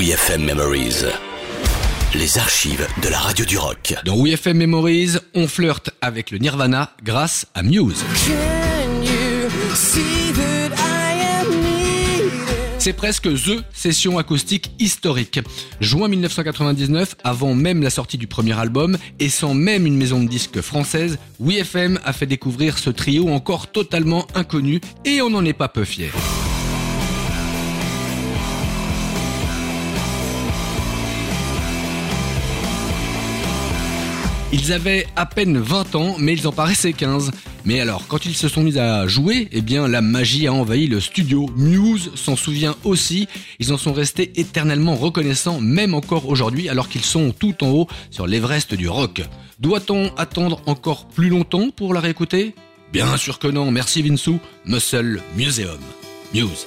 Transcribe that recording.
WeFM Memories. Les archives de la radio du rock. Dans WeFM Memories, on flirte avec le Nirvana grâce à Muse. C'est presque THE session acoustique historique. Juin 1999, avant même la sortie du premier album et sans même une maison de disques française, WeFM a fait découvrir ce trio encore totalement inconnu et on n'en est pas peu fiers. Ils avaient à peine 20 ans, mais ils en paraissaient 15. Mais alors, quand ils se sont mis à jouer, eh bien, la magie a envahi le studio. Muse s'en souvient aussi. Ils en sont restés éternellement reconnaissants, même encore aujourd'hui, alors qu'ils sont tout en haut sur l'Everest du rock. Doit-on attendre encore plus longtemps pour la réécouter? Bien sûr que non, merci Vinsou, Muscle Museum. Muse.